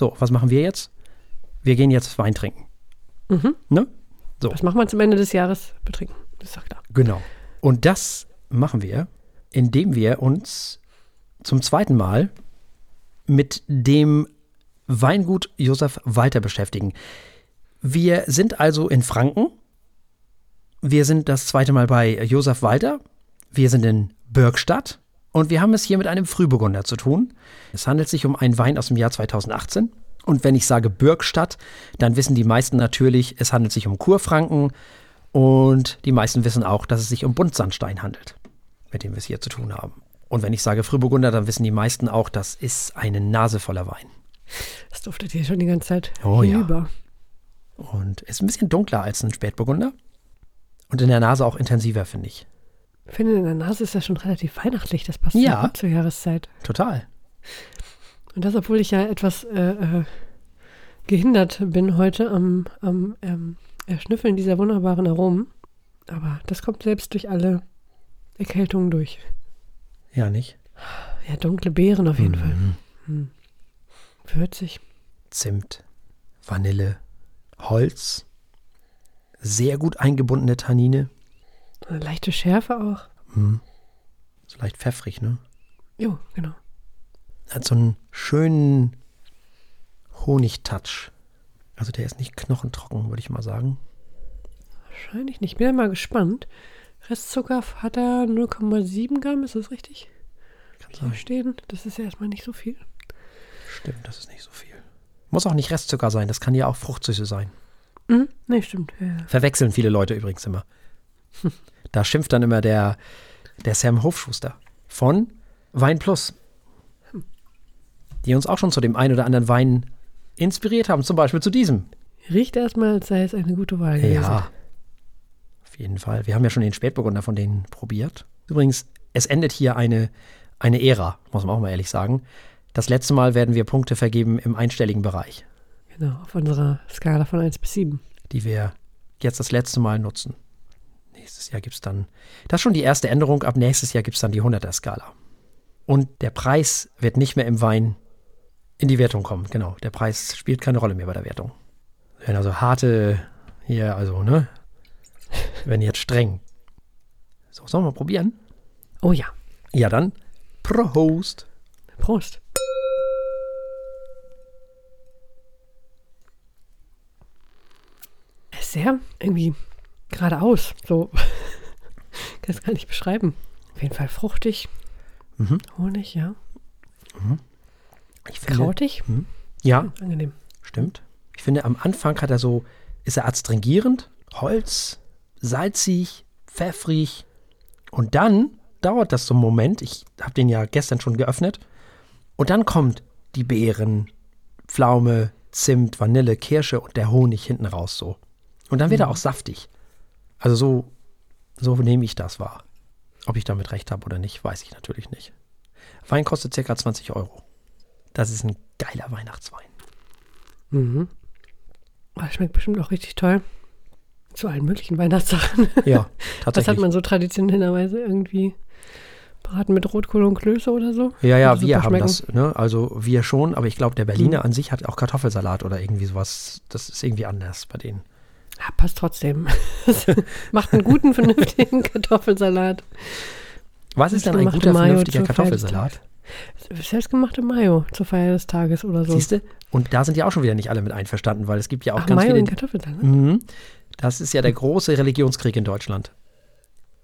So, was machen wir jetzt? Wir gehen jetzt Wein trinken. Mhm. Ne? So. Das macht man zum Ende des Jahres betrinken. Das ist doch klar. Genau. Und das machen wir, indem wir uns zum zweiten Mal mit dem Weingut Josef Walter beschäftigen. Wir sind also in Franken. Wir sind das zweite Mal bei Josef Walter. Wir sind in Birkstadt. Und wir haben es hier mit einem Frühburgunder zu tun. Es handelt sich um einen Wein aus dem Jahr 2018. Und wenn ich sage Birkstadt, dann wissen die meisten natürlich, es handelt sich um Kurfranken. Und die meisten wissen auch, dass es sich um Buntsandstein handelt, mit dem wir es hier zu tun haben. Und wenn ich sage Frühburgunder, dann wissen die meisten auch, das ist eine Nase voller Wein. Das duftet hier schon die ganze Zeit Oh ja. hinüber. Und ist ein bisschen dunkler als ein Spätburgunder. Und in der Nase auch intensiver, finde ich. Ich finde, in der Nase ist das schon relativ weihnachtlich. Das passt Ja. gut zur Jahreszeit. Total. Und das, obwohl ich ja etwas äh, äh, gehindert bin heute am, am ähm, Erschnüffeln dieser wunderbaren Aromen. Aber das kommt selbst durch alle Erkältungen durch. Ja, nicht? Ja, dunkle Beeren auf jeden Fall. Mhm. Hm. Würzig. Zimt, Vanille, Holz, sehr gut eingebundene Tannine. Eine leichte Schärfe auch. Hm. So leicht pfeffrig, ne? Jo, genau. Hat so einen schönen Honigtouch. Also der ist nicht knochentrocken, würde ich mal sagen. Wahrscheinlich nicht. Bin ja mal gespannt. Restzucker hat er 0,7 Gramm, ist das richtig? Kann sein. stehen. Das ist ja erstmal nicht so viel. Stimmt, das ist nicht so viel. Muss auch nicht Restzucker sein, das kann ja auch Fruchtsüße sein. Mhm. Nee, stimmt. Ja, ja. Verwechseln viele Leute übrigens immer. Da schimpft dann immer der, der Sam Hofschuster von Wein Plus. Die uns auch schon zu dem einen oder anderen Wein inspiriert haben, zum Beispiel zu diesem. Riecht erstmal, als sei es eine gute Wahl gewesen. Ja, auf jeden Fall. Wir haben ja schon den Spätburgunder von denen probiert. Übrigens, es endet hier eine, eine Ära, muss man auch mal ehrlich sagen. Das letzte Mal werden wir Punkte vergeben im einstelligen Bereich, Genau, auf unserer Skala von 1 bis 7. die wir jetzt das letzte Mal nutzen. Nächstes Jahr gibt es dann, das ist schon die erste Änderung, ab nächstes Jahr gibt es dann die 100er-Skala. Und der Preis wird nicht mehr im Wein in die Wertung kommen. Genau, der Preis spielt keine Rolle mehr bei der Wertung. Wenn also harte, hier, also, ne? Wenn jetzt streng. So, sollen wir mal probieren? Oh ja. Ja, dann Prost. Prost. Ist sehr irgendwie geradeaus. So. Kann es gar nicht beschreiben. Auf jeden Fall fruchtig. Mhm. Honig, ja. Ich finde, Krautig. Ja, Angenehm. stimmt. Ich finde, am Anfang hat er so, ist er adstringierend, Holz, salzig, pfeffrig. Und dann dauert das so einen Moment. Ich habe den ja gestern schon geöffnet. Und dann kommt die Beeren, Pflaume, Zimt, Vanille, Kirsche und der Honig hinten raus so. Und dann wird er auch saftig. Also so, so nehme ich das wahr. Ob ich damit recht habe oder nicht, weiß ich natürlich nicht. Wein kostet circa 20 Euro. Das ist ein geiler Weihnachtswein. Mhm. Oh, schmeckt bestimmt auch richtig toll. Zu allen möglichen Weihnachtssachen. Ja, Was tatsächlich. hat man so traditionellerweise irgendwie? Braten mit Rotkohl und Klöße oder so? Ja, ja, Würde wir haben schmecken. das, ne? Also wir schon, aber ich glaube, der Berliner Mhm. an sich hat auch Kartoffelsalat oder irgendwie sowas. Das ist irgendwie anders bei denen. Ja, passt trotzdem. Macht einen guten, vernünftigen Kartoffelsalat. Was ist denn ein guter, Mayo vernünftiger Kartoffelsalat? Selbstgemachte Mayo zur Feier des Tages oder so. Siehst du? Und da sind ja auch schon wieder nicht alle mit einverstanden, weil es gibt ja auch Ach, ganz Mayo viele. in Kartoffelsalat? Mhm. Das ist ja der große Religionskrieg in Deutschland.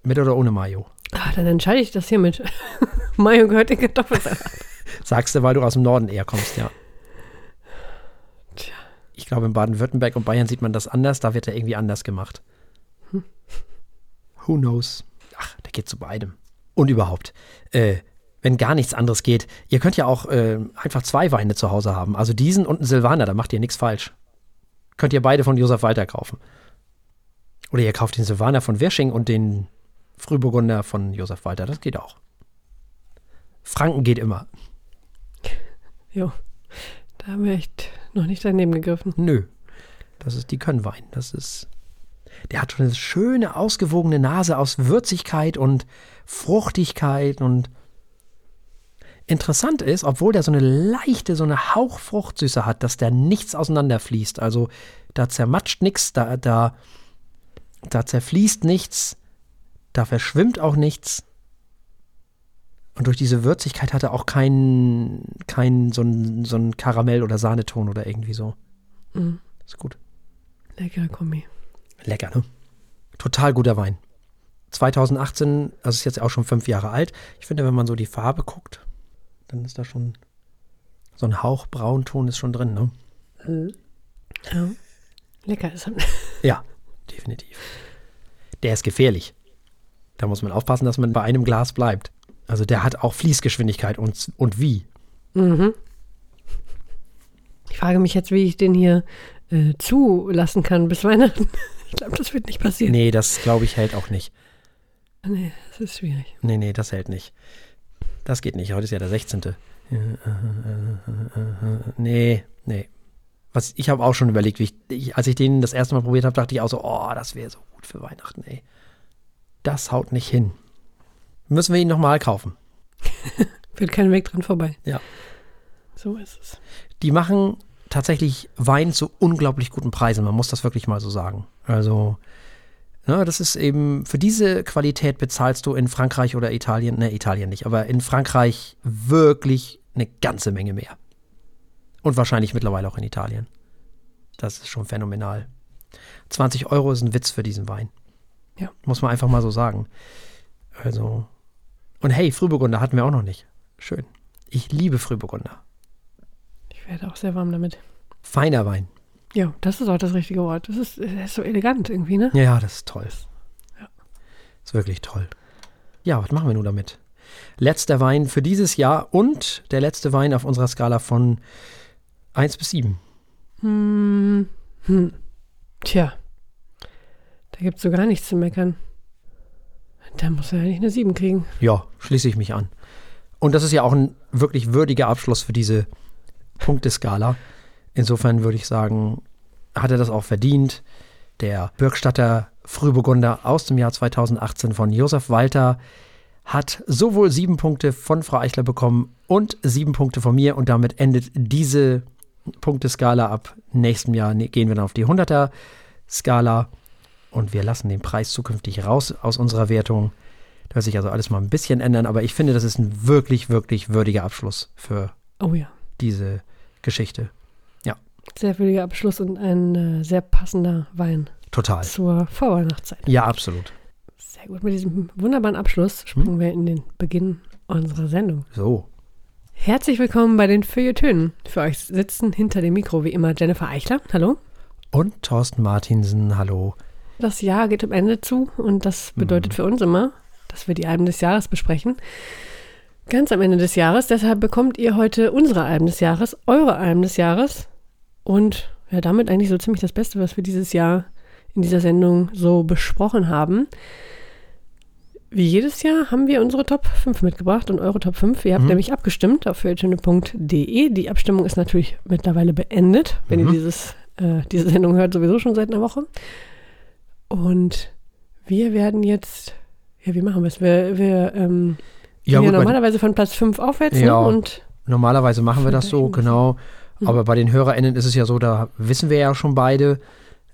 Mit oder ohne Mayo? Ah, dann entscheide ich das hiermit. Mayo gehört in Kartoffelsalat. Sagst du, weil du aus dem Norden eher kommst, ja. Ich glaube, in Baden-Württemberg und Bayern sieht man das anders. Da wird er irgendwie anders gemacht. Who knows? Ach, der geht zu beidem. Und überhaupt, äh, wenn gar nichts anderes geht, ihr könnt ja auch äh, einfach zwei Weine zu Hause haben. Also diesen und einen Silvaner, da macht ihr nichts falsch. Könnt ihr beide von Josef Walter kaufen. Oder ihr kauft den Silvaner von Wirsching und den Frühburgunder von Josef Walter. Das geht auch. Franken geht immer. Jo. Da haben wir echt noch nicht daneben gegriffen. Nö. Das ist, die können Wein. Das ist. Der hat schon eine schöne, ausgewogene Nase aus Würzigkeit und Fruchtigkeit und interessant ist, obwohl der so eine leichte, so eine Hauchfruchtsüße hat, dass der nichts auseinanderfließt. Also da zermatscht nichts, da, da, da zerfließt nichts, da verschwimmt auch nichts. Und durch diese Würzigkeit hat er auch keinen kein, so einen so ein Karamell- oder Sahneton oder irgendwie so. Mhm. Ist gut. Lecker Kombi. Lecker, ne? Total guter Wein. 2018, also ist jetzt auch schon fünf Jahre alt. Ich finde, wenn man so die Farbe guckt, dann ist da schon so ein Hauch Braunton ist schon drin, ne? Ja. Lecker ist er. Ja, definitiv. Der ist gefährlich. Da muss man aufpassen, dass man bei einem Glas bleibt. Also der hat auch Fließgeschwindigkeit und, und wie. Mhm. Ich frage mich jetzt, wie ich den hier äh, zulassen kann bis Weihnachten. Ich glaube, das wird nicht passieren. Nee, das glaube ich hält auch nicht. Nee, das ist schwierig. Nee, nee, das hält nicht. Das geht nicht. Heute ist ja der 16. Nee, nee. Was, ich habe auch schon überlegt, wie ich, ich, als ich den das erste Mal probiert habe, dachte ich auch so, oh, das wäre so gut für Weihnachten, ey. Das haut nicht hin. Müssen wir ihn nochmal kaufen. Wird kein Weg dran vorbei. Ja. So ist es. Die machen tatsächlich Wein zu unglaublich guten Preisen. Man muss das wirklich mal so sagen. Also, ne, das ist eben, für diese Qualität bezahlst du in Frankreich oder Italien, ne, Italien nicht, aber in Frankreich wirklich eine ganze Menge mehr. Und wahrscheinlich mittlerweile auch in Italien. Das ist schon phänomenal. 20 Euro ist ein Witz für diesen Wein. Ja. Muss man einfach mal so sagen. Also. Und hey, Frühburgunder hatten wir auch noch nicht. Schön. Ich liebe Frühburgunder. Ich werde auch sehr warm damit. Feiner Wein. Ja, das ist auch das richtige Wort. Das ist, das ist so elegant irgendwie, ne? Ja, das ist toll. Ja. Ist wirklich toll. Ja, was machen wir nun damit? Letzter Wein für dieses Jahr und der letzte Wein auf unserer Skala von 1 bis 7. Hm. Hm. Tja. Da gibt es so gar nichts zu meckern. Da muss er eigentlich eine 7 kriegen. Ja, schließe ich mich an. Und das ist ja auch ein wirklich würdiger Abschluss für diese Punkteskala. Insofern würde ich sagen, hat er das auch verdient. Der Birkstatter Frühburgunder aus dem Jahr 2018 von Josef Walter hat sowohl sieben Punkte von Frau Eichler bekommen und sieben Punkte von mir und damit endet diese Punkteskala ab nächstem Jahr ne, gehen wir dann auf die 100er Skala und wir lassen den Preis zukünftig raus aus unserer Wertung. Da wird sich also alles mal ein bisschen ändern, aber ich finde, das ist ein wirklich, wirklich würdiger Abschluss für Oh ja. diese Geschichte. Sehr würdiger Abschluss und ein äh, sehr passender Wein Total. zur Vorweihnachtszeit. Ja, absolut. Sehr gut. Mit diesem wunderbaren Abschluss springen wir in den Beginn unserer Sendung. So. Herzlich willkommen bei den Feuilletönen. Für euch sitzen hinter dem Mikro wie immer Jennifer Eichler. Hallo. Und Thorsten Martinsen, hallo. Das Jahr geht am Ende zu und das bedeutet für uns immer, dass wir die Alben des Jahres besprechen. Ganz am Ende des Jahres. Deshalb bekommt ihr heute unsere Alben des Jahres, eure Alben des Jahres. Und ja, damit eigentlich so ziemlich das Beste, was wir dieses Jahr in dieser Sendung so besprochen haben. Wie jedes Jahr haben wir unsere Top 5 mitgebracht und eure Top 5. Ihr habt Mhm. nämlich abgestimmt auf feuilletöne.de. Die Abstimmung ist natürlich mittlerweile beendet, wenn Mhm. ihr dieses, äh, diese Sendung hört, sowieso schon seit einer Woche. Und wir werden jetzt, ja, wie machen wir es? Wir, wir ähm, Ja, gehen ja gut, bei, normalerweise von Platz 5 aufwärts Ja. ne? und normalerweise machen wir das so, genau. Mhm. Aber bei den HörerInnen ist es ja so, da wissen wir ja schon beide,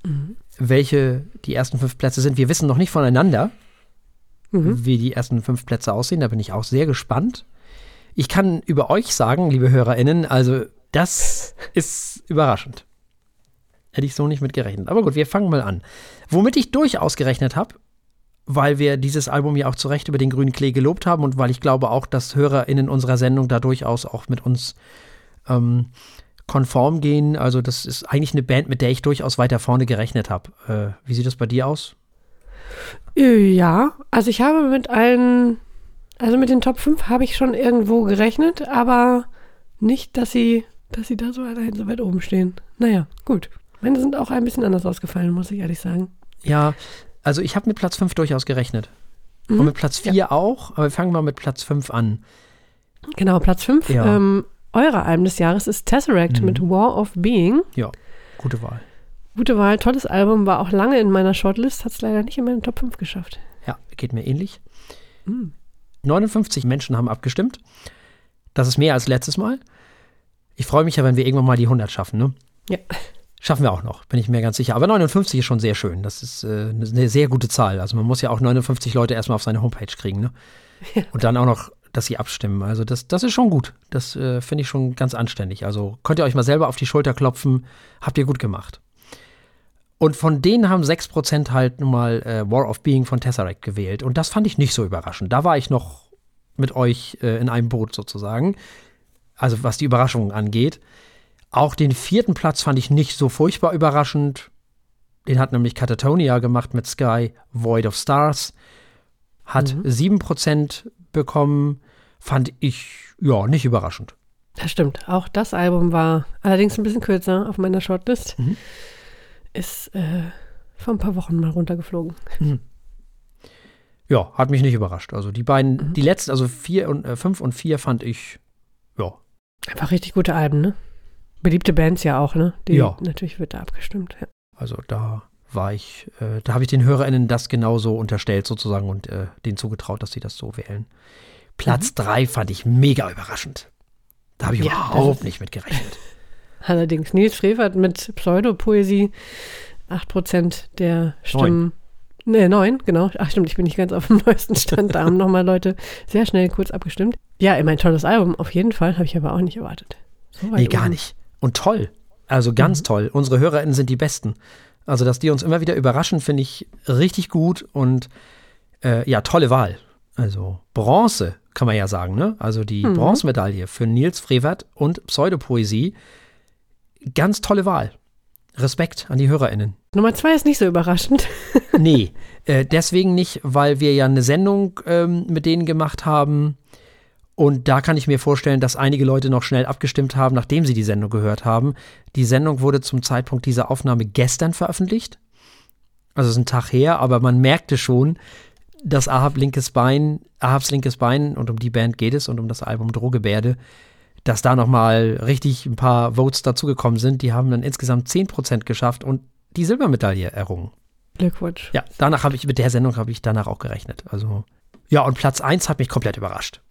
Mhm. welche die ersten fünf Plätze sind. Wir wissen noch nicht voneinander, Mhm. wie die ersten fünf Plätze aussehen. Da bin ich auch sehr gespannt. Ich kann über euch sagen, liebe HörerInnen, also das ist überraschend. Hätte ich so nicht mit gerechnet. Aber gut, wir fangen mal an. Womit ich durchaus gerechnet habe, weil wir dieses Album ja auch zu Recht über den grünen Klee gelobt haben und weil ich glaube auch, dass HörerInnen unserer Sendung da durchaus auch mit uns ähm, konform gehen. Also das ist eigentlich eine Band, mit der ich durchaus weiter vorne gerechnet habe. Äh, wie sieht das bei dir aus? Ja, also ich habe mit allen, also mit den Top 5 habe ich schon irgendwo gerechnet, aber nicht, dass sie, dass sie da so allein so weit oben stehen. Naja, gut. Meine sind auch ein bisschen anders ausgefallen, muss ich ehrlich sagen. Ja, also ich habe mit Platz 5 durchaus gerechnet. Und Mhm. mit Platz 4 auch, aber wir fangen mal mit Platz 5 an. Genau, Platz 5. Ja. Ähm, eure Album des Jahres ist Tesseract Mhm. mit War of Being. Ja, gute Wahl. Gute Wahl, tolles Album, war auch lange in meiner Shortlist, hat es leider nicht in meine Top 5 geschafft. Ja, geht mir ähnlich. Mhm. 59 Menschen haben abgestimmt. Das ist mehr als letztes Mal. Ich freue mich ja, wenn wir irgendwann mal die 100 schaffen, ne? Ja. Schaffen wir auch noch, bin ich mir ganz sicher. Aber 59 ist schon sehr schön. Das ist äh, eine sehr gute Zahl. Also man muss ja auch 59 Leute erstmal auf seine Homepage kriegen, ne? Ja. Und dann auch noch, dass sie abstimmen. Also das, das ist schon gut. Das äh, finde ich schon ganz anständig. Also könnt ihr euch mal selber auf die Schulter klopfen. Habt ihr gut gemacht. Und von denen haben 6% halt nun mal äh, War of Being von Tesseract gewählt. Und das fand ich nicht so überraschend. Da war ich noch mit euch äh, in einem Boot sozusagen. Also was die Überraschungen angeht. Auch den vierten Platz fand ich nicht so furchtbar überraschend. Den hat nämlich Catatonia gemacht mit Sky Void of Stars. Hat Mhm. 7% bekommen. Fand ich, ja, nicht überraschend. Das stimmt. Auch das Album war allerdings ein bisschen kürzer auf meiner Shortlist. Mhm. Ist äh, vor ein paar Wochen mal runtergeflogen. Ja, hat mich nicht überrascht. Also die beiden, Mhm. die letzten, also vier und äh, fünf und vier fand ich, ja, Einfach richtig gute Alben, ne? Beliebte Bands ja auch, ne? Die, Ja. Natürlich wird da abgestimmt. Ja. also da war ich, äh, da habe ich den HörerInnen das genauso unterstellt sozusagen und äh, denen zugetraut, dass sie das so wählen. Platz drei fand ich mega überraschend. Da habe ich Mhm. Ja, überhaupt nicht mit gerechnet. Allerdings Nils Frevert mit Pseudopoesie. 8% der Stimmen. Ne, neun, genau. Ach stimmt, ich bin nicht ganz auf dem neuesten Stand. Da haben nochmal Leute sehr schnell kurz abgestimmt. Ja, immer ein tolles Album, auf jeden Fall. Habe ich aber auch nicht erwartet. So Nee, gar oben. nicht. Und toll. Also ganz Mhm. toll. Unsere HörerInnen sind die Besten. Also, dass die uns immer wieder überraschen, finde ich richtig gut und äh, ja, tolle Wahl. Also Bronze, kann man ja sagen, ne? Also die Mhm. Bronzemedaille für Nils Frevert und Pseudopoesie. Ganz tolle Wahl. Respekt an die HörerInnen. Nummer zwei ist nicht so überraschend. Nee, äh, deswegen nicht, weil wir ja eine Sendung ähm, mit denen gemacht haben. Und da kann ich mir vorstellen, dass einige Leute noch schnell abgestimmt haben, nachdem sie die Sendung gehört haben. Die Sendung wurde zum Zeitpunkt dieser Aufnahme gestern veröffentlicht. Also es ist ein Tag her, aber man merkte schon, dass Ahab linkes Bein, Ahabs linkes Bein, und um die Band geht es und um das Album Drohgebärde, dass da nochmal richtig ein paar Votes dazugekommen sind. Die haben dann insgesamt 10% geschafft und die Silbermedaille errungen. Glückwunsch. Ja, danach habe ich, mit der Sendung habe ich danach auch gerechnet. Also, ja, und Platz 1 hat mich komplett überrascht.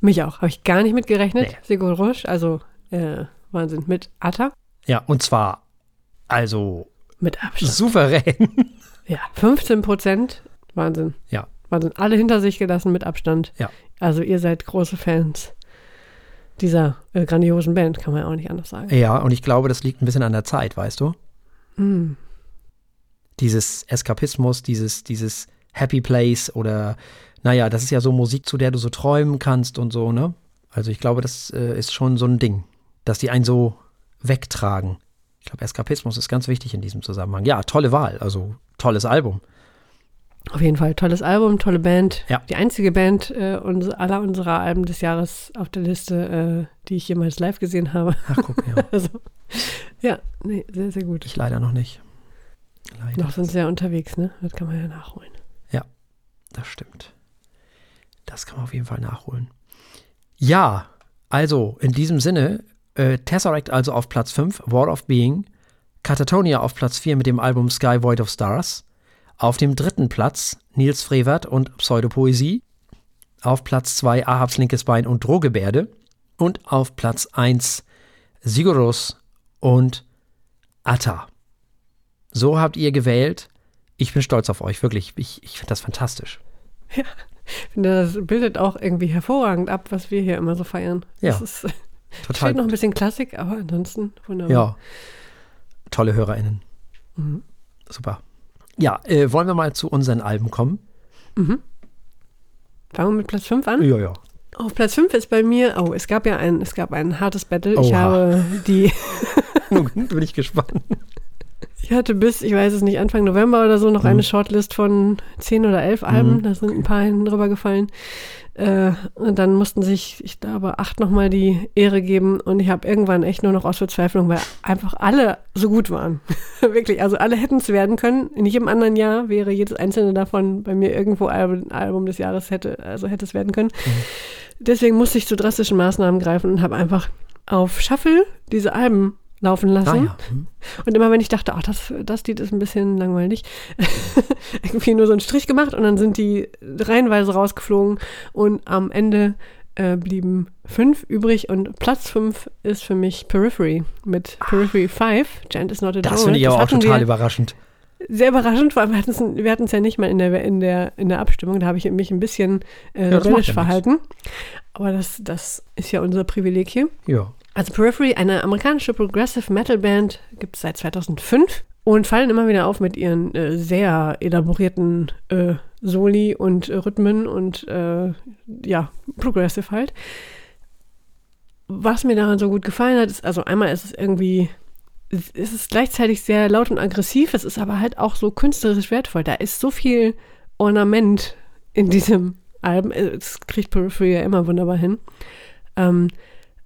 Mich auch. Habe ich gar nicht mit gerechnet. Nee. Sigur Roche, also äh, Wahnsinn. Mit Atta, Ja, und zwar, also, mit Abstand. souverän. Ja, 15 Prozent. Wahnsinn. Ja. Wahnsinn. Alle hinter sich gelassen mit Abstand. Ja. Also ihr seid große Fans dieser äh, grandiosen Band, kann man ja auch nicht anders sagen. Ja, und ich glaube, das liegt ein bisschen an der Zeit, weißt du? Mm. Dieses Eskapismus, dieses, dieses Happy Place oder, naja, das ist ja so Musik, zu der du so träumen kannst und so, ne? Also, ich glaube, das äh, ist schon so ein Ding, dass die einen so wegtragen. Ich glaube, Eskapismus ist ganz wichtig in diesem Zusammenhang. Ja, tolle Wahl, also tolles Album. Auf jeden Fall tolles Album, tolle Band. Ja. Die einzige Band äh, uns, aller unserer Alben des Jahres auf der Liste, äh, die ich jemals live gesehen habe. Ach, guck, ja. Also, ja, nee, sehr, sehr gut. Ich leider noch nicht. Leider. Noch sind sie ja unterwegs, ne? Das kann man ja nachholen. Das stimmt. Das kann man auf jeden Fall nachholen. Ja, also in diesem Sinne, äh, Tesseract also auf Platz 5, War of Being, Catatonia auf Platz 4 mit dem Album Sky Void of Stars, auf dem dritten Platz Nils Frevert und Pseudopoesie, auf Platz 2 Ahabs linkes Bein und Drohgebärde und auf Platz 1 Sigurus und Atta. So habt ihr gewählt. Ich bin stolz auf euch, wirklich. Ich, ich finde das fantastisch. Ich finde, das bildet auch irgendwie hervorragend ab, was wir hier immer so feiern. Ja, Das ist, Total. fehlt noch ein bisschen Klassik, aber ansonsten wunderbar. Ja. Tolle HörerInnen. Mhm. Super. Ja, äh, wollen wir mal zu unseren Alben kommen? Mhm. Fangen wir mit Platz 5 an. Ja, ja. Auf Platz 5 ist bei mir, oh, es gab ja ein, es gab ein hartes Battle. Ich Oha. habe die, Nun bin ich gespannt. ich hatte bis, ich weiß es nicht, Anfang November oder so noch Mhm. eine Shortlist von 10 oder 11 Alben. Da sind ein paar hinten drüber gefallen. Äh, und dann mussten sich, ich glaube, acht nochmal die Ehre geben. Und ich habe irgendwann echt nur noch aus Verzweiflung, weil einfach alle so gut waren. Wirklich, also alle hätten es werden können. In jedem anderen Jahr wäre jedes einzelne davon bei mir irgendwo Album, Album des Jahres hätte, also hätte es werden können. Deswegen musste ich zu drastischen Maßnahmen greifen und habe einfach auf Shuffle diese Alben laufen lassen. Ah, ja. Hm. Und immer wenn ich dachte, ach, das, das Lied ist ein bisschen langweilig, irgendwie nur so einen Strich gemacht und dann sind die reihenweise rausgeflogen und am Ende äh, blieben fünf übrig und Platz fünf ist für mich Periphery mit Periphery 5. Gent is not a Das finde ich aber auch total überraschend. Sehr überraschend, weil wir hatten es ja nicht mal in der, in der, in der Abstimmung. Da habe ich mich ein bisschen äh, Ja, rebellisch ja verhalten. Aber das, das ist ja unser Privileg hier. Ja. Also Periphery, eine amerikanische Progressive Metal Band, gibt es seit 2005 und fallen immer wieder auf mit ihren äh, sehr elaborierten äh, Soli und äh, Rhythmen und äh, ja, Progressive halt. Was mir daran so gut gefallen hat, ist, also einmal ist es irgendwie, es ist gleichzeitig sehr laut und aggressiv, es ist aber halt auch so künstlerisch wertvoll. Da ist so viel Ornament in diesem Album. Es kriegt Periphery ja immer wunderbar hin. Ähm,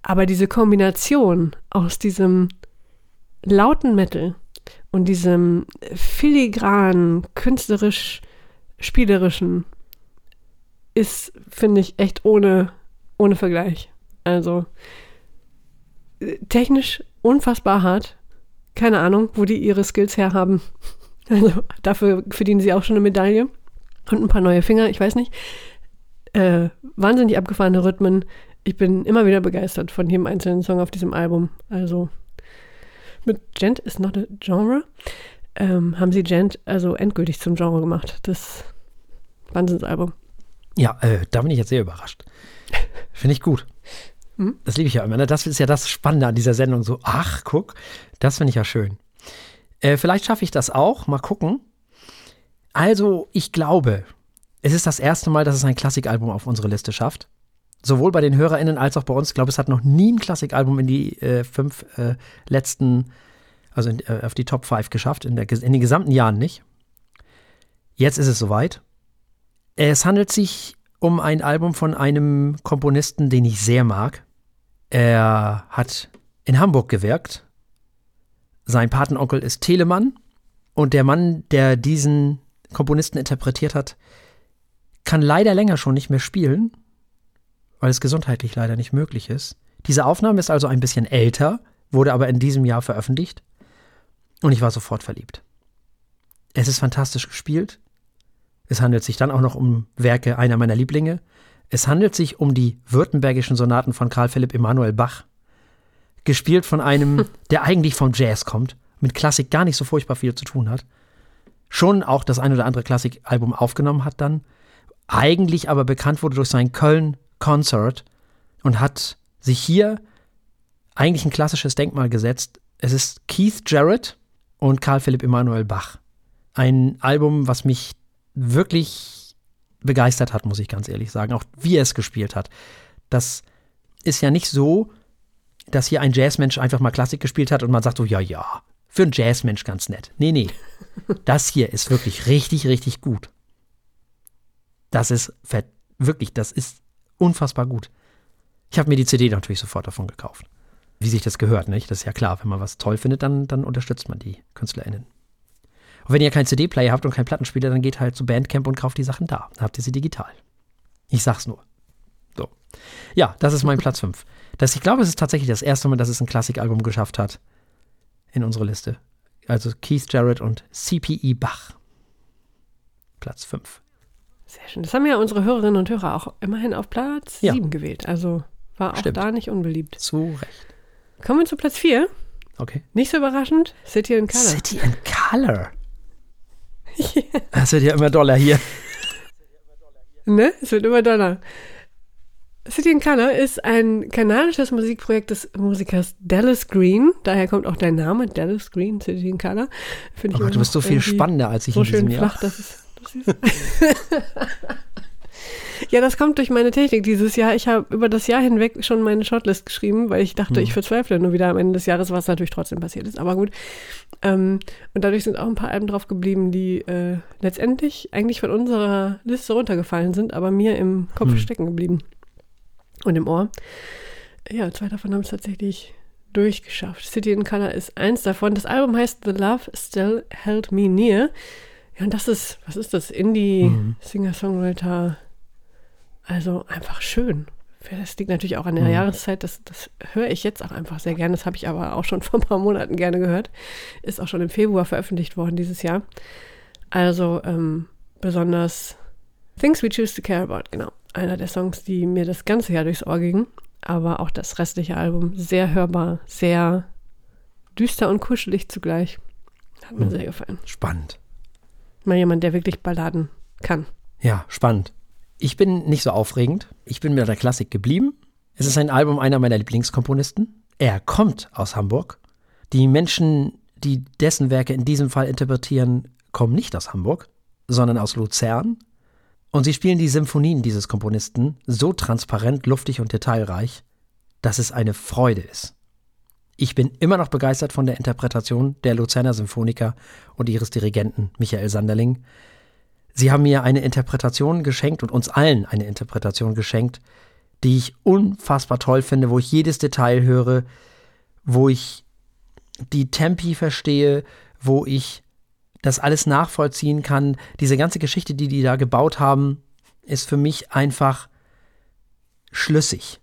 aber diese Kombination aus diesem lauten Metal und diesem filigranen, künstlerisch spielerischen ist, finde ich, echt ohne, ohne Vergleich. Also technisch unfassbar hart. Keine Ahnung, wo die ihre Skills her haben. Also dafür verdienen sie auch schon eine Medaille. Und ein paar neue Finger, ich weiß nicht. Äh, wahnsinnig abgefahrene Rhythmen. Ich bin immer wieder begeistert von jedem einzelnen Song auf diesem Album. Also mit Gent is not a genre. Ähm, haben sie Gent also endgültig zum Genre gemacht. Das Wahnsinnsalbum. Ja, äh, da bin ich jetzt sehr überrascht. Finde ich gut. Hm? Das liebe ich ja immer. Ne? Das ist ja das Spannende an dieser Sendung. So, ach, guck, das finde ich ja schön. Äh, vielleicht schaffe ich das auch. Mal gucken. Also, ich glaube, es ist das erste Mal, dass es ein Klassikalbum auf unsere Liste schafft. Sowohl bei den HörerInnen als auch bei uns. Ich glaube, es hat noch nie ein Klassikalbum in die äh, fünf äh, letzten, also in, äh, auf die Top 5 geschafft, in, der, in den gesamten Jahren nicht. Jetzt ist es soweit. Es handelt sich um ein Album von einem Komponisten, den ich sehr mag. Er hat in Hamburg gewirkt. Sein Patenonkel ist Telemann. Und der Mann, der diesen Komponisten interpretiert hat, kann leider länger schon nicht mehr spielen, weil es gesundheitlich leider nicht möglich ist. Diese Aufnahme ist also ein bisschen älter, wurde aber in diesem Jahr veröffentlicht. Und ich war sofort verliebt. Es ist fantastisch gespielt. Es handelt sich dann auch noch um Werke einer meiner Lieblinge. Es handelt sich um die württembergischen Sonaten von Karl Philipp Emanuel Bach. Gespielt von einem, der eigentlich vom Jazz kommt, mit Klassik gar nicht so furchtbar viel zu tun hat. Schon auch das ein oder andere Klassikalbum aufgenommen hat dann. Eigentlich aber bekannt wurde durch sein Köln Concert und hat sich hier eigentlich ein klassisches Denkmal gesetzt. Es ist Keith Jarrett und Karl Philipp Emanuel Bach. Ein Album, was mich wirklich begeistert hat, muss ich ganz ehrlich sagen. Auch wie er es gespielt hat. Das ist ja nicht so, dass hier ein Jazzmensch einfach mal Klassik gespielt hat und man sagt so, ja, ja, für einen Jazzmensch ganz nett. Nee, nee. Das hier ist wirklich richtig, richtig gut. Das ist wirklich, das ist unfassbar gut. Ich habe mir die CD natürlich sofort davon gekauft. Wie sich das gehört, nicht? Das ist ja klar, wenn man was toll findet, dann, dann unterstützt man die KünstlerInnen. Und wenn ihr keinen CD-Player habt und keinen Plattenspieler, dann geht halt zu Bandcamp und kauft die Sachen da. Dann habt ihr sie digital. Ich sag's nur. So. Ja, das ist mein Platz 5. Das, ich glaube, es ist tatsächlich das erste Mal, dass es ein Klassikalbum geschafft hat in unsere Liste. Also Keith Jarrett und CPE Bach. Platz 5. Sehr schön. Das haben ja unsere Hörerinnen und Hörer auch immerhin auf Platz Ja. 7 gewählt. Also war auch Stimmt. da nicht unbeliebt. Zu Recht. Kommen wir zu Platz 4. Okay. Nicht so überraschend, City in Color. City in Color. Das wird ja immer doller hier. Ne? Es wird immer doller. City in Color ist ein kanadisches Musikprojekt des Musikers Dallas Green. Daher kommt auch der Name Dallas Green, City in Color. Finde Oh ich Gott, du bist so viel spannender als ich So in diesem schön Jahr. flach, das ist, Ja, das kommt durch meine Technik dieses Jahr. Ich habe über das Jahr hinweg schon meine Shortlist geschrieben, weil ich dachte, Hm. ich verzweifle nur wieder am Ende des Jahres, was natürlich trotzdem passiert ist. Aber gut. Ähm, und dadurch sind auch ein paar Alben drauf geblieben, die äh, letztendlich eigentlich von unserer Liste runtergefallen sind, aber mir im Kopf Hm. stecken geblieben. Und im Ohr. Ja, zwei davon haben es tatsächlich durchgeschafft. City in Color ist eins davon. Das Album heißt The Love Still Held Me Near. Ja, und das ist, was ist das? Indie, Mhm. Singer-Songwriter. Also einfach schön. Das liegt natürlich auch an der Mhm. Jahreszeit. Das, das höre ich jetzt auch einfach sehr gerne. Das habe ich aber auch schon vor ein paar Monaten gerne gehört. Ist auch schon im Februar veröffentlicht worden dieses Jahr. Also ähm, besonders Things We Choose to Care About, genau. einer der Songs, die mir das ganze Jahr durchs Ohr gingen. Aber auch das restliche Album sehr hörbar, sehr düster und kuschelig zugleich. Hat mir Hm. sehr gefallen. Spannend. Mal jemand, der wirklich Balladen kann. Ja, spannend. Ich bin nicht so aufregend. Ich bin mit der Klassik geblieben. Es ist ein Album einer meiner Lieblingskomponisten. Er kommt aus Hamburg. Die Menschen, die dessen Werke in diesem Fall interpretieren, kommen nicht aus Hamburg, sondern aus Luzern. Und sie spielen die Symphonien dieses Komponisten so transparent, luftig und detailreich, dass es eine Freude ist. Ich bin immer noch begeistert von der Interpretation der Luzerner Symphoniker und ihres Dirigenten Michael Sanderling. Sie haben mir eine Interpretation geschenkt und uns allen eine Interpretation geschenkt, die ich unfassbar toll finde, wo ich jedes Detail höre, wo ich die Tempi verstehe, wo ich das alles nachvollziehen kann. Diese ganze Geschichte, die die da gebaut haben, ist für mich einfach schlüssig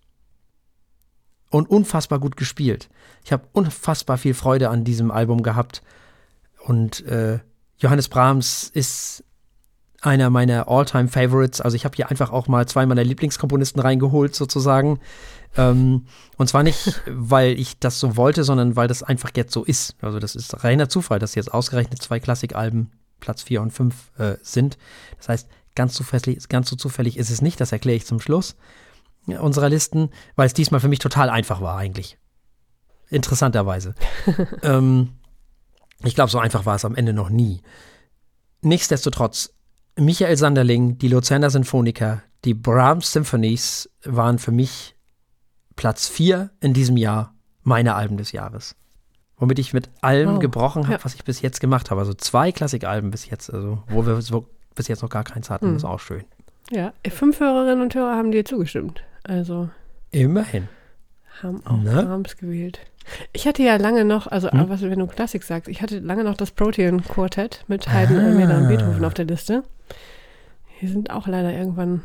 und unfassbar gut gespielt. Ich habe unfassbar viel Freude an diesem Album gehabt und äh, Johannes Brahms ist einer meiner All-Time-Favorites. Also ich habe hier einfach auch mal zwei meiner Lieblingskomponisten reingeholt, sozusagen. Ähm, und zwar nicht, weil ich das so wollte, sondern weil das einfach jetzt so ist. Also das ist reiner Zufall, dass jetzt ausgerechnet zwei Klassikalben Platz 4 und 5 äh, sind. Das heißt, ganz zufällig, ganz so zufällig ist es nicht, das erkläre ich zum Schluss unserer Listen, weil es diesmal für mich total einfach war eigentlich. Interessanterweise. ähm, ich glaube, so einfach war es am Ende noch nie. Nichtsdestotrotz, Michael Sanderling, die Luzerner Sinfoniker, die Brahms Symphonies waren für mich Platz 4 in diesem Jahr meine Alben des Jahres. Womit ich mit allem Wow. gebrochen habe, Ja. was ich bis jetzt gemacht habe. Also zwei Klassikalben bis jetzt, also wo wir so bis jetzt noch gar keins hatten, Hm. ist auch schön. Ja, fünf Hörerinnen und Hörer haben dir zugestimmt. Also Immerhin. haben auch? Brahms gewählt. Ich hatte ja lange noch, also Hm? was wenn du Klassik sagst, ich hatte lange noch das Protean Quartett mit Haydn, Almeida und Ah. Beethoven auf der Liste. Die sind auch leider irgendwann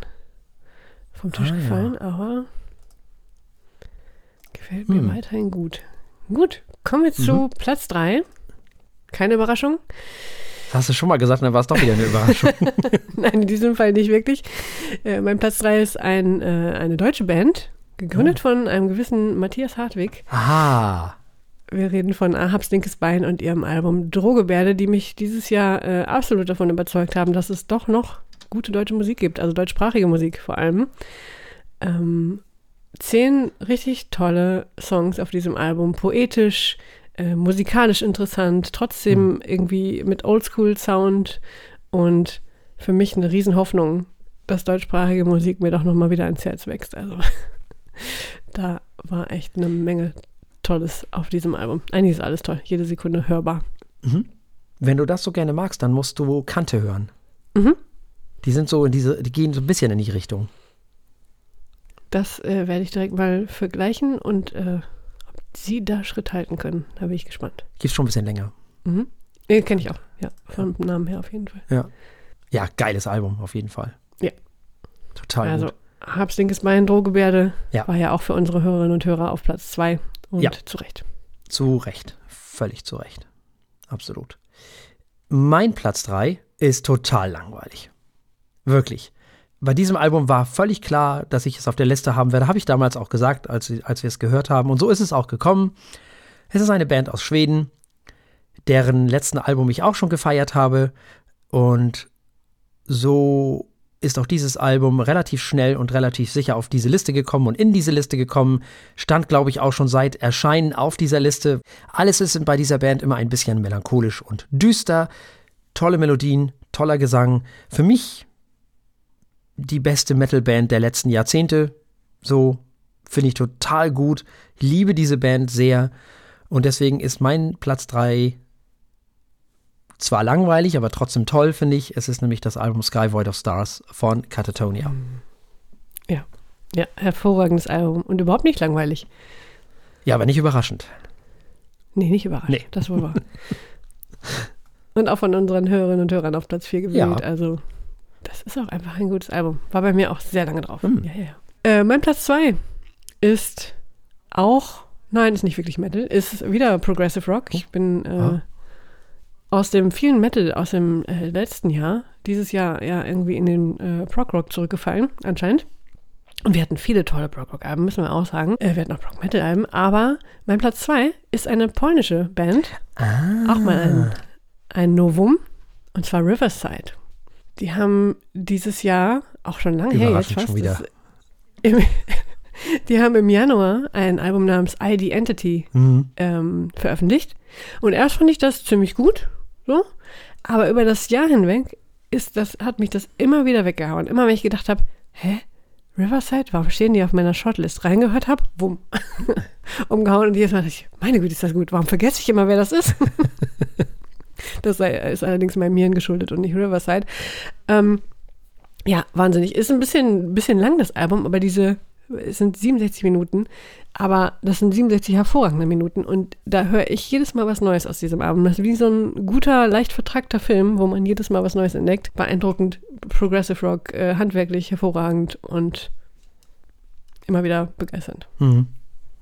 vom Tisch Ah, ja. gefallen, aber gefällt mir Hm. weiterhin gut. Gut, kommen wir zu Platz 3. Keine Überraschung. Hast du schon mal gesagt, dann war es doch wieder eine Überraschung. Nein, in diesem Fall nicht wirklich. Äh, mein Platz 3 ist ein, äh, eine deutsche Band, gegründet von einem gewissen Matthias Hartwig. Aha. Wir reden von Ahabs linkes Bein und ihrem Album Drohgebärde, die mich dieses Jahr äh, absolut davon überzeugt haben, dass es doch noch gute deutsche Musik gibt, also deutschsprachige Musik vor allem. Ähm, zehn richtig tolle Songs auf diesem Album, poetisch, äh, musikalisch interessant, trotzdem irgendwie mit Oldschool-Sound und für mich eine Riesenhoffnung, dass deutschsprachige Musik mir doch nochmal wieder ans Herz wächst. Also da war echt eine Menge Tolles auf diesem Album. Eigentlich ist alles toll, jede Sekunde hörbar. Mhm. Wenn du das so gerne magst, dann musst du Kante hören. Mhm. Die sind so in diese, die gehen so ein bisschen in die Richtung. Das äh, werde ich direkt mal vergleichen und äh, sie da Schritt halten können. Da bin ich gespannt. Gibt's schon ein bisschen länger. Mhm. Kenne ich auch, ja. Vom Namen her auf jeden Fall. Ja. Ja, geiles Album, auf jeden Fall. Ja. Total also, gut. Habs linkes Bein, Drohgebärde Ja. war ja auch für unsere Hörerinnen und Hörer auf Platz zwei und Ja. zu Recht. Zu Recht. Völlig zu Recht. Absolut. Mein Platz 3 ist total langweilig. Wirklich. Bei diesem Album war völlig klar, dass ich es auf der Liste haben werde. Habe ich damals auch gesagt, als, als wir es gehört haben. Und so ist es auch gekommen. Es ist eine Band aus Schweden, deren letzten Album ich auch schon gefeiert habe. Und so ist auch dieses Album relativ schnell und relativ sicher auf diese Liste gekommen und in diese Liste gekommen. Stand, glaube ich, auch schon seit Erscheinen auf dieser Liste. Alles ist bei dieser Band immer ein bisschen melancholisch und düster. Tolle Melodien, toller Gesang. Für mich die beste Metalband der letzten Jahrzehnte. So finde ich total gut. Ich liebe diese Band sehr. Und deswegen ist mein Platz 3 zwar langweilig, aber trotzdem toll, finde ich. Es ist nämlich das Album Sky Void of Stars von Catatonia. Ja, hervorragendes Album und überhaupt nicht langweilig. Ja, aber nicht überraschend. Nee, nicht überrascht. Nee. Das wohl wahr. und auch von unseren Hörerinnen und Hörern auf Platz 4 gewählt. Ja. Also, das ist auch einfach ein gutes Album. War bei mir auch sehr lange drauf. Hm. Ja, ja. Äh, mein Platz 2 ist auch, nein, ist nicht wirklich Metal, ist wieder Progressive Rock. Ich bin äh, Ah. aus dem vielen Metal aus dem äh, letzten Jahr, dieses Jahr ja irgendwie in den äh, Prog Rock zurückgefallen, anscheinend. Und wir hatten viele tolle Prog-Rock-Alben, müssen wir auch sagen. Äh, wir hatten auch Prog-Metal-Alben. Aber mein Platz zwei ist eine polnische Band. Ah. Auch mal ein, ein Novum. Und zwar Riverside. Die haben dieses Jahr, auch schon lange her jetzt fast, schon wieder. im, die haben im Januar ein Album namens ID Entity Mhm. ähm, veröffentlicht. Und erst fand ich das ziemlich gut, so. Aber über das Jahr hinweg ist das, hat mich das immer wieder weggehauen. Immer wenn ich gedacht habe, hä? Riverside, warum stehen die auf meiner Shortlist? Reingehört habe, wumm. Umgehauen und jedes Mal dachte ich, meine Güte, ist das gut. Warum vergesse ich immer, wer das ist? das sei, ist allerdings meinem Hirn geschuldet und nicht Riverside. Ähm, ja, wahnsinnig. Ist ein bisschen, bisschen lang, das Album, aber diese, es sind 67 Minuten, aber das sind 67 hervorragende Minuten und da höre ich jedes Mal was Neues aus diesem Album. Das ist wie so ein guter, leicht vertragter Film, wo man jedes Mal was Neues entdeckt. Beeindruckend, Progressive Rock, äh, handwerklich hervorragend und immer wieder begeisternd. Mhm.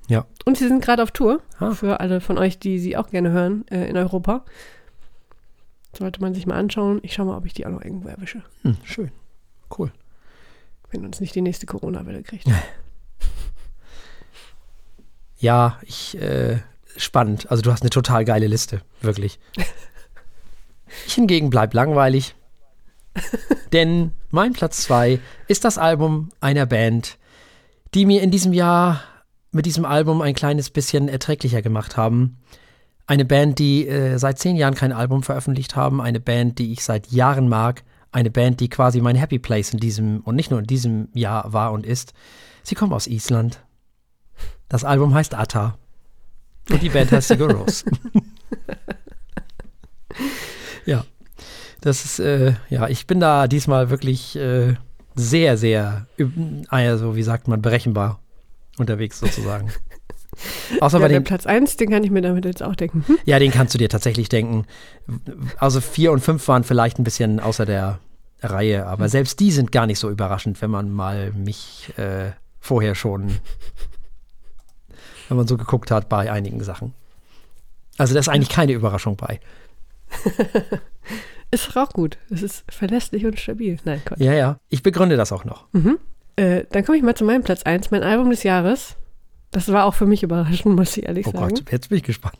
Ja. Und sie sind gerade auf Tour, Ah. für alle von euch, die sie auch gerne hören, äh, in Europa. Sollte man sich mal anschauen. Ich schaue mal, ob ich die auch noch irgendwo erwische, Hm, schön. Cool. wenn uns nicht die nächste Corona-Welle kriegt. Ja, ich, äh, spannend. Also du hast eine total geile Liste, wirklich. Ich hingegen bleib langweilig. Denn mein Platz zwei ist das Album einer Band, die mir in diesem Jahr mit diesem Album ein kleines bisschen erträglicher gemacht haben. Eine Band, die äh, seit zehn Jahren kein Album veröffentlicht haben. Eine Band, die ich seit Jahren mag. Eine Band, die quasi mein Happy Place in diesem und nicht nur in diesem Jahr war und ist. Sie kommen aus Island. Das Album heißt Atta. Und die Band heißt Sigur ja. Das ist, äh, ja, ich bin da diesmal wirklich äh, sehr, sehr, also wie sagt man, berechenbar unterwegs sozusagen. Außer Ja, bei den, Platz 1, den kann ich mir damit jetzt auch denken. Hm? ja, den kannst du dir tatsächlich denken. Also vier und fünf waren vielleicht ein bisschen außer der Reihe, aber selbst die sind gar nicht so überraschend, wenn man mal mich äh, vorher schon, wenn man so geguckt hat bei einigen Sachen. Also da ist eigentlich keine Überraschung bei. Ist auch gut. Es ist verlässlich und stabil. Nein, Gott. Ja, ja. Ich begründe das auch noch. Äh, dann komme ich mal zu meinem Platz 1, mein Album des Jahres. Das war auch für mich überraschend, muss ich ehrlich Oh sagen. Gott, jetzt bin ich gespannt.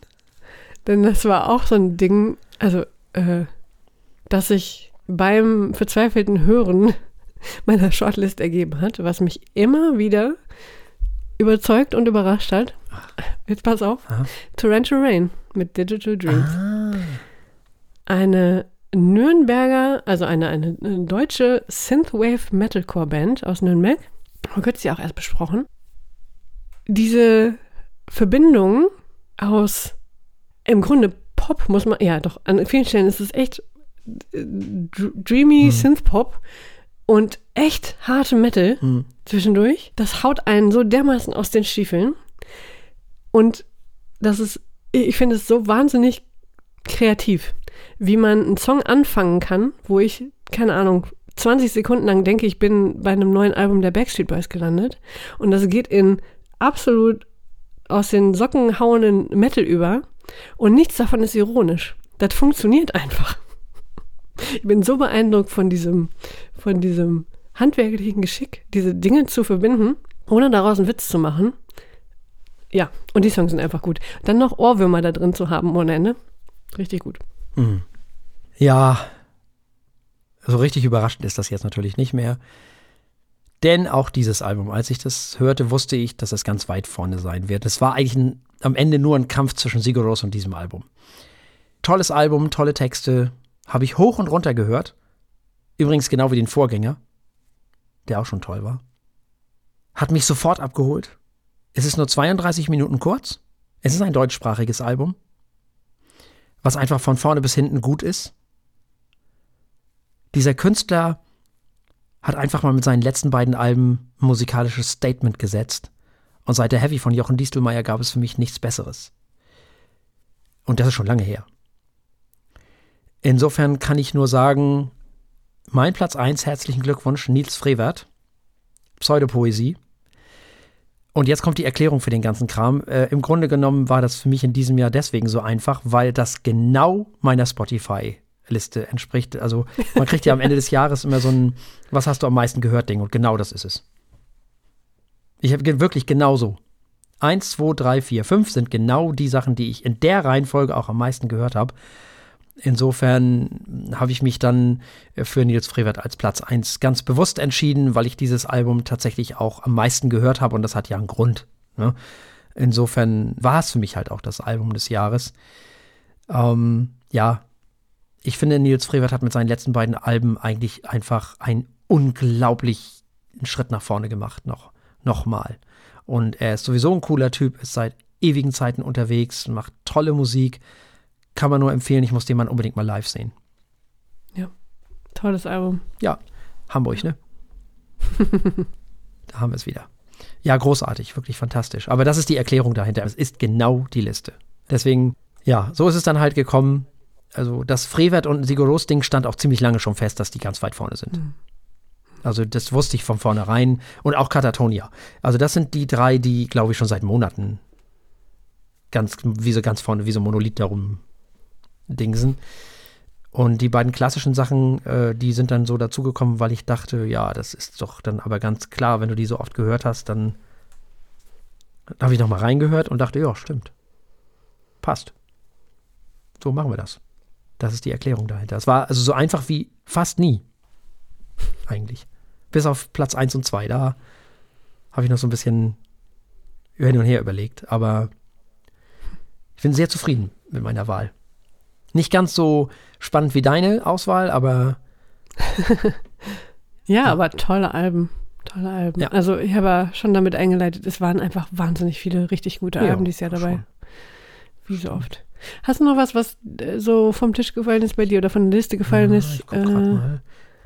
Denn das war auch so ein Ding, also, äh, dass sich beim verzweifelten Hören meiner Shortlist ergeben hat, was mich immer wieder überzeugt und überrascht hat. Jetzt pass auf. Aha. Torrential Rain mit Digital Dreams. Ah. Eine Nürnberger, also eine, eine, deutsche Synthwave Metalcore Band aus Nürnberg. Man könnte sie auch erst besprochen. Diese Verbindung aus im Grunde Pop muss man, ja doch, an vielen Stellen ist es echt äh, dr- dreamy Synthpop und echt harte Metal Hm. zwischendurch. Das haut einen so dermaßen aus den Stiefeln. Und das ist, ich finde es so wahnsinnig kreativ, wie man einen Song anfangen kann, wo ich, keine Ahnung, 20 Sekunden lang denke, ich bin bei einem neuen Album der Backstreet Boys gelandet. Und das geht in absolut aus den Socken hauenden Metal über. Und nichts davon ist ironisch. Das funktioniert einfach. Ich bin so beeindruckt von diesem, von diesem handwerklichen Geschick, diese Dinge zu verbinden, ohne daraus einen Witz zu machen. Ja, und die Songs sind einfach gut. Dann noch Ohrwürmer da drin zu haben ohne Ende. Richtig gut. Ja, so richtig überraschend ist das jetzt natürlich nicht mehr. Denn auch dieses Album, als ich das hörte, wusste ich, dass es ganz weit vorne sein wird. Es war eigentlich ein, am Ende nur ein Kampf zwischen Sigur und diesem Album. Tolles Album, tolle Texte, habe ich hoch und runter gehört. Übrigens genau wie den Vorgänger, der auch schon toll war. Hat mich sofort abgeholt. Es ist nur 32 Minuten kurz. Es ist ein deutschsprachiges Album, was einfach von vorne bis hinten gut ist. Dieser Künstler hat einfach mal mit seinen letzten beiden Alben ein musikalisches Statement gesetzt. Und seit der Heavy von Jochen Distelmeier gab es für mich nichts Besseres. Und das ist schon lange her. Insofern kann ich nur sagen, mein Platz 1, herzlichen Glückwunsch, Nils Frevert, Pseudopoesie. Und jetzt kommt die Erklärung für den ganzen Kram. Äh, Im Grunde genommen war das für mich in diesem Jahr deswegen so einfach, weil das genau meiner Spotify-Liste entspricht. Also man kriegt ja am Ende des Jahres immer so ein, was hast du am meisten gehört Ding und genau das ist es. Ich habe wirklich genauso. Eins, zwei, drei, vier, fünf sind genau die Sachen, die ich in der Reihenfolge auch am meisten gehört habe. Insofern habe ich mich dann für Nils Frevert als Platz 1 ganz bewusst entschieden, weil ich dieses Album tatsächlich auch am meisten gehört habe und das hat ja einen Grund. Ne? Insofern war es für mich halt auch das Album des Jahres. Ähm, ja, ich finde, Nils Frevert hat mit seinen letzten beiden Alben eigentlich einfach einen unglaublichen Schritt nach vorne gemacht, noch, nochmal. Und er ist sowieso ein cooler Typ, ist seit ewigen Zeiten unterwegs, macht tolle Musik. Kann man nur empfehlen, ich muss den Mann unbedingt mal live sehen. Ja, tolles Album. Ja, Hamburg, ne? da haben wir es wieder. Ja, großartig, wirklich fantastisch. Aber das ist die Erklärung dahinter. Es ist genau die Liste. Deswegen, ja, so ist es dann halt gekommen. Also das Frevert und Siguros Ding stand auch ziemlich lange schon fest, dass die ganz weit vorne sind. Mhm. Also das wusste ich von vornherein. Und auch Katatonia. Also das sind die drei, die, glaube ich, schon seit Monaten ganz, wie so ganz vorne, wie so Monolith darum dingsen. Und die beiden klassischen Sachen, äh, die sind dann so dazugekommen, weil ich dachte, ja, das ist doch dann aber ganz klar, wenn du die so oft gehört hast, dann habe ich nochmal reingehört und dachte, ja, stimmt. Passt. So machen wir das. Das ist die Erklärung dahinter. Es war also so einfach wie fast nie. Eigentlich. Bis auf Platz 1 und 2. Da habe ich noch so ein bisschen hin und her überlegt. Aber ich bin sehr zufrieden mit meiner Wahl. Nicht ganz so spannend wie deine Auswahl, aber. ja, aber tolle Alben. Tolle Alben. Ja. Also ich habe schon damit eingeleitet, es waren einfach wahnsinnig viele richtig gute Alben ja, dieses Jahr dabei. Schon. Wie so oft. Hast du noch was, was äh, so vom Tisch gefallen ist bei dir oder von der Liste gefallen ja, ist? Ich guck äh, mal.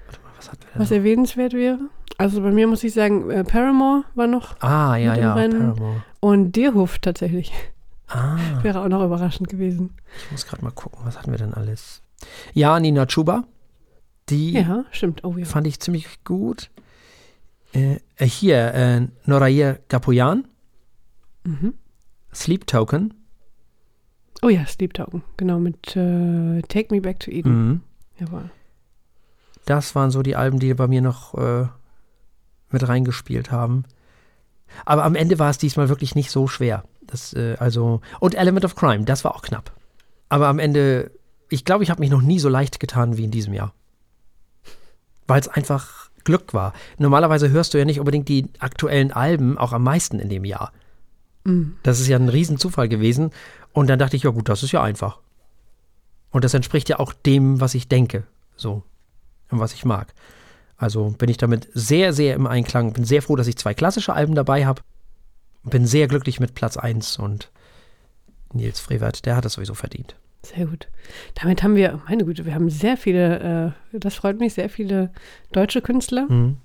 Warte mal, was was erwähnenswert wäre? Also bei mir muss ich sagen, äh, Paramore war noch. Ah, ja, ja, Paramore. Und Deerhof tatsächlich. Ah. Wäre auch noch überraschend gewesen. Ich muss gerade mal gucken, was hatten wir denn alles? Ja, Nina Chuba. Die ja, stimmt. Oh, ja. fand ich ziemlich gut. Äh, äh hier, äh, Norair Gapoyan. Mhm. Sleep Token. Oh ja, Sleep Token. Genau, mit äh, Take Me Back to Eden. Mhm. Jawohl. Das waren so die Alben, die bei mir noch äh, mit reingespielt haben. Aber am Ende war es diesmal wirklich nicht so schwer. Das, äh, also, und Element of Crime, das war auch knapp. Aber am Ende, ich glaube, ich habe mich noch nie so leicht getan wie in diesem Jahr. Weil es einfach Glück war. Normalerweise hörst du ja nicht unbedingt die aktuellen Alben auch am meisten in dem Jahr. Mhm. Das ist ja ein Riesenzufall gewesen. Und dann dachte ich, ja gut, das ist ja einfach. Und das entspricht ja auch dem, was ich denke. So. Und was ich mag. Also bin ich damit sehr, sehr im Einklang. Bin sehr froh, dass ich zwei klassische Alben dabei habe bin sehr glücklich mit Platz 1 und Nils Frevert, der hat das sowieso verdient. Sehr gut. Damit haben wir, meine Güte, wir haben sehr viele, äh, das freut mich, sehr viele deutsche Künstler mhm.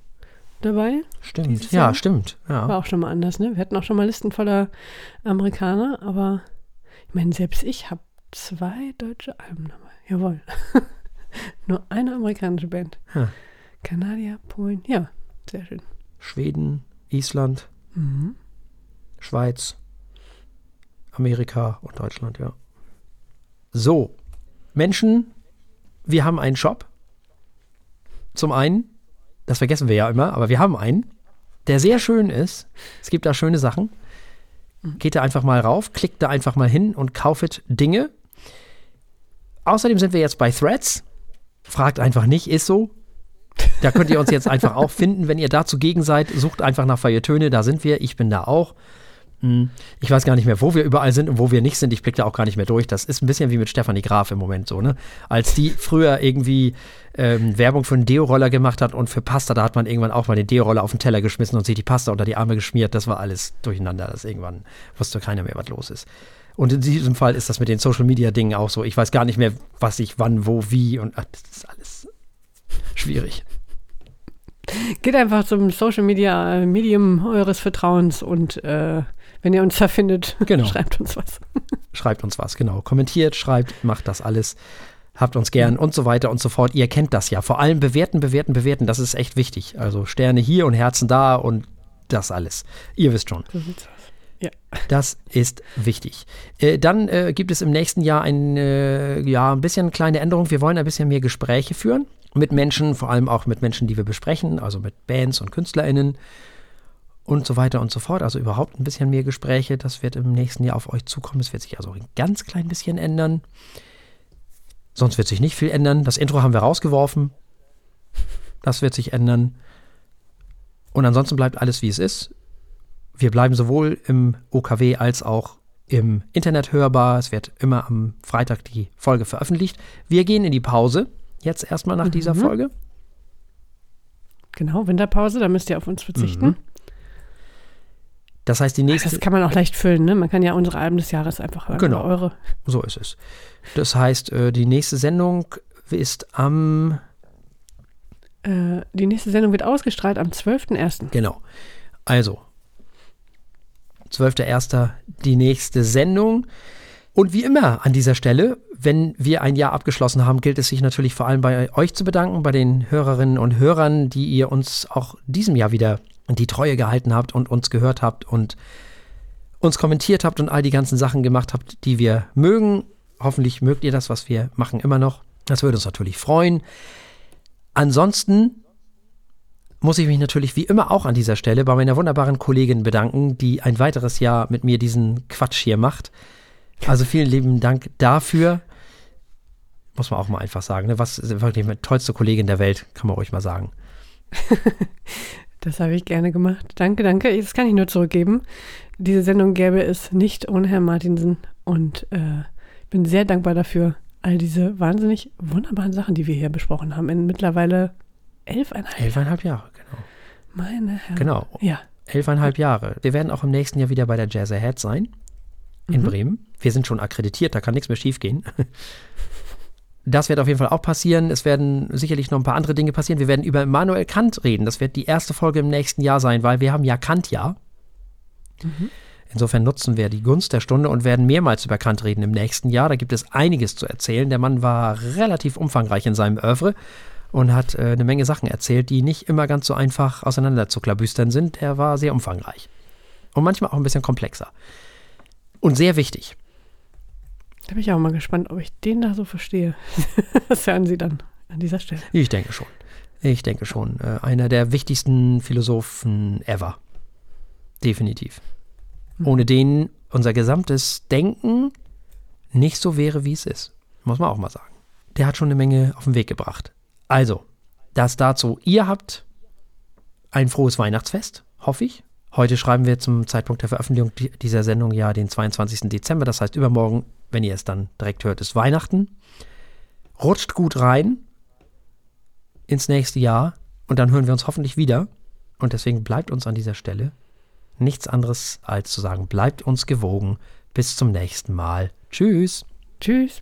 dabei. Stimmt, ja, stimmt. Ja. War auch schon mal anders, ne? Wir hatten auch schon mal Listen voller Amerikaner, aber ich meine, selbst ich habe zwei deutsche Alben dabei. Jawohl. Nur eine amerikanische Band. Ja. Kanadier, Polen, ja, sehr schön. Schweden, Island. Mhm. Schweiz, Amerika und Deutschland, ja. So, Menschen, wir haben einen Shop. Zum einen, das vergessen wir ja immer, aber wir haben einen, der sehr schön ist. Es gibt da schöne Sachen. Geht da einfach mal rauf, klickt da einfach mal hin und kauft Dinge. Außerdem sind wir jetzt bei Threads. Fragt einfach nicht, ist so. Da könnt ihr uns jetzt einfach auch finden, wenn ihr da zugegen seid. Sucht einfach nach Feiertöne, da sind wir. Ich bin da auch. Hm. Ich weiß gar nicht mehr, wo wir überall sind und wo wir nicht sind. Ich blicke da auch gar nicht mehr durch. Das ist ein bisschen wie mit Stefanie Graf im Moment so, ne? Als die früher irgendwie ähm, Werbung für einen Deo-Roller gemacht hat und für Pasta, da hat man irgendwann auch mal den Deo-Roller auf den Teller geschmissen und sich die Pasta unter die Arme geschmiert. Das war alles durcheinander. Das irgendwann wusste keiner mehr, was los ist. Und in diesem Fall ist das mit den Social-Media-Dingen auch so. Ich weiß gar nicht mehr, was ich wann, wo, wie und ach, das ist alles schwierig. Geht einfach zum Social Media äh, Medium eures Vertrauens und äh, wenn ihr uns da findet, genau. schreibt uns was. schreibt uns was, genau. Kommentiert, schreibt, macht das alles. Habt uns gern und so weiter und so fort. Ihr kennt das ja. Vor allem bewerten, bewerten, bewerten. Das ist echt wichtig. Also Sterne hier und Herzen da und das alles. Ihr wisst schon. Ja. Das ist wichtig. Äh, dann äh, gibt es im nächsten Jahr ein, äh, ja, ein bisschen kleine Änderung. Wir wollen ein bisschen mehr Gespräche führen mit Menschen, vor allem auch mit Menschen, die wir besprechen, also mit Bands und KünstlerInnen und so weiter und so fort. Also überhaupt ein bisschen mehr Gespräche. Das wird im nächsten Jahr auf euch zukommen. Es wird sich also ein ganz klein bisschen ändern. Sonst wird sich nicht viel ändern. Das Intro haben wir rausgeworfen. Das wird sich ändern. Und ansonsten bleibt alles wie es ist. Wir bleiben sowohl im OKW als auch im Internet hörbar. Es wird immer am Freitag die Folge veröffentlicht. Wir gehen in die Pause. Jetzt erstmal nach mhm. dieser Folge. Genau, Winterpause, da müsst ihr auf uns verzichten. Mhm. Das heißt, die nächste. Das kann man auch leicht füllen, ne? Man kann ja unsere Alben des Jahres einfach hören. Genau. Eure. So ist es. Das heißt, äh, die nächste Sendung ist am. Äh, die nächste Sendung wird ausgestrahlt am 12.01. Genau. Also, 12.01. die nächste Sendung. Und wie immer an dieser Stelle, wenn wir ein Jahr abgeschlossen haben, gilt es sich natürlich vor allem bei euch zu bedanken, bei den Hörerinnen und Hörern, die ihr uns auch diesem Jahr wieder die Treue gehalten habt und uns gehört habt und uns kommentiert habt und all die ganzen Sachen gemacht habt, die wir mögen. Hoffentlich mögt ihr das, was wir machen, immer noch. Das würde uns natürlich freuen. Ansonsten muss ich mich natürlich wie immer auch an dieser Stelle bei meiner wunderbaren Kollegin bedanken, die ein weiteres Jahr mit mir diesen Quatsch hier macht. Also vielen lieben Dank dafür. Muss man auch mal einfach sagen. Ne? Was ist wirklich die tollste Kollegin der Welt, kann man ruhig mal sagen. das habe ich gerne gemacht. Danke, danke. Das kann ich nur zurückgeben. Diese Sendung gäbe es nicht ohne Herrn Martinsen. Und äh, bin sehr dankbar dafür. All diese wahnsinnig wunderbaren Sachen, die wir hier besprochen haben. In mittlerweile elfeinhalb, elfeinhalb Jahre, genau. Meine Herren. Genau. Ja. Elfeinhalb Jahre. Wir werden auch im nächsten Jahr wieder bei der Jazz Ahead sein. In mhm. Bremen. Wir sind schon akkreditiert, da kann nichts mehr schiefgehen. Das wird auf jeden Fall auch passieren. Es werden sicherlich noch ein paar andere Dinge passieren. Wir werden über Immanuel Kant reden. Das wird die erste Folge im nächsten Jahr sein, weil wir haben ja Kant-Jahr. Mhm. Insofern nutzen wir die Gunst der Stunde und werden mehrmals über Kant reden im nächsten Jahr. Da gibt es einiges zu erzählen. Der Mann war relativ umfangreich in seinem Oeuvre und hat äh, eine Menge Sachen erzählt, die nicht immer ganz so einfach auseinander zu klabüstern sind. Er war sehr umfangreich. Und manchmal auch ein bisschen komplexer. Und sehr wichtig. Da bin ich auch mal gespannt, ob ich den da so verstehe. Was hören Sie dann an dieser Stelle? Ich denke schon. Ich denke schon. Äh, einer der wichtigsten Philosophen ever. Definitiv. Mhm. Ohne den unser gesamtes Denken nicht so wäre, wie es ist. Muss man auch mal sagen. Der hat schon eine Menge auf den Weg gebracht. Also, das dazu. Ihr habt ein frohes Weihnachtsfest, hoffe ich. Heute schreiben wir zum Zeitpunkt der Veröffentlichung dieser Sendung ja den 22. Dezember. Das heißt, übermorgen, wenn ihr es dann direkt hört, ist Weihnachten. Rutscht gut rein ins nächste Jahr und dann hören wir uns hoffentlich wieder. Und deswegen bleibt uns an dieser Stelle nichts anderes als zu sagen, bleibt uns gewogen. Bis zum nächsten Mal. Tschüss. Tschüss.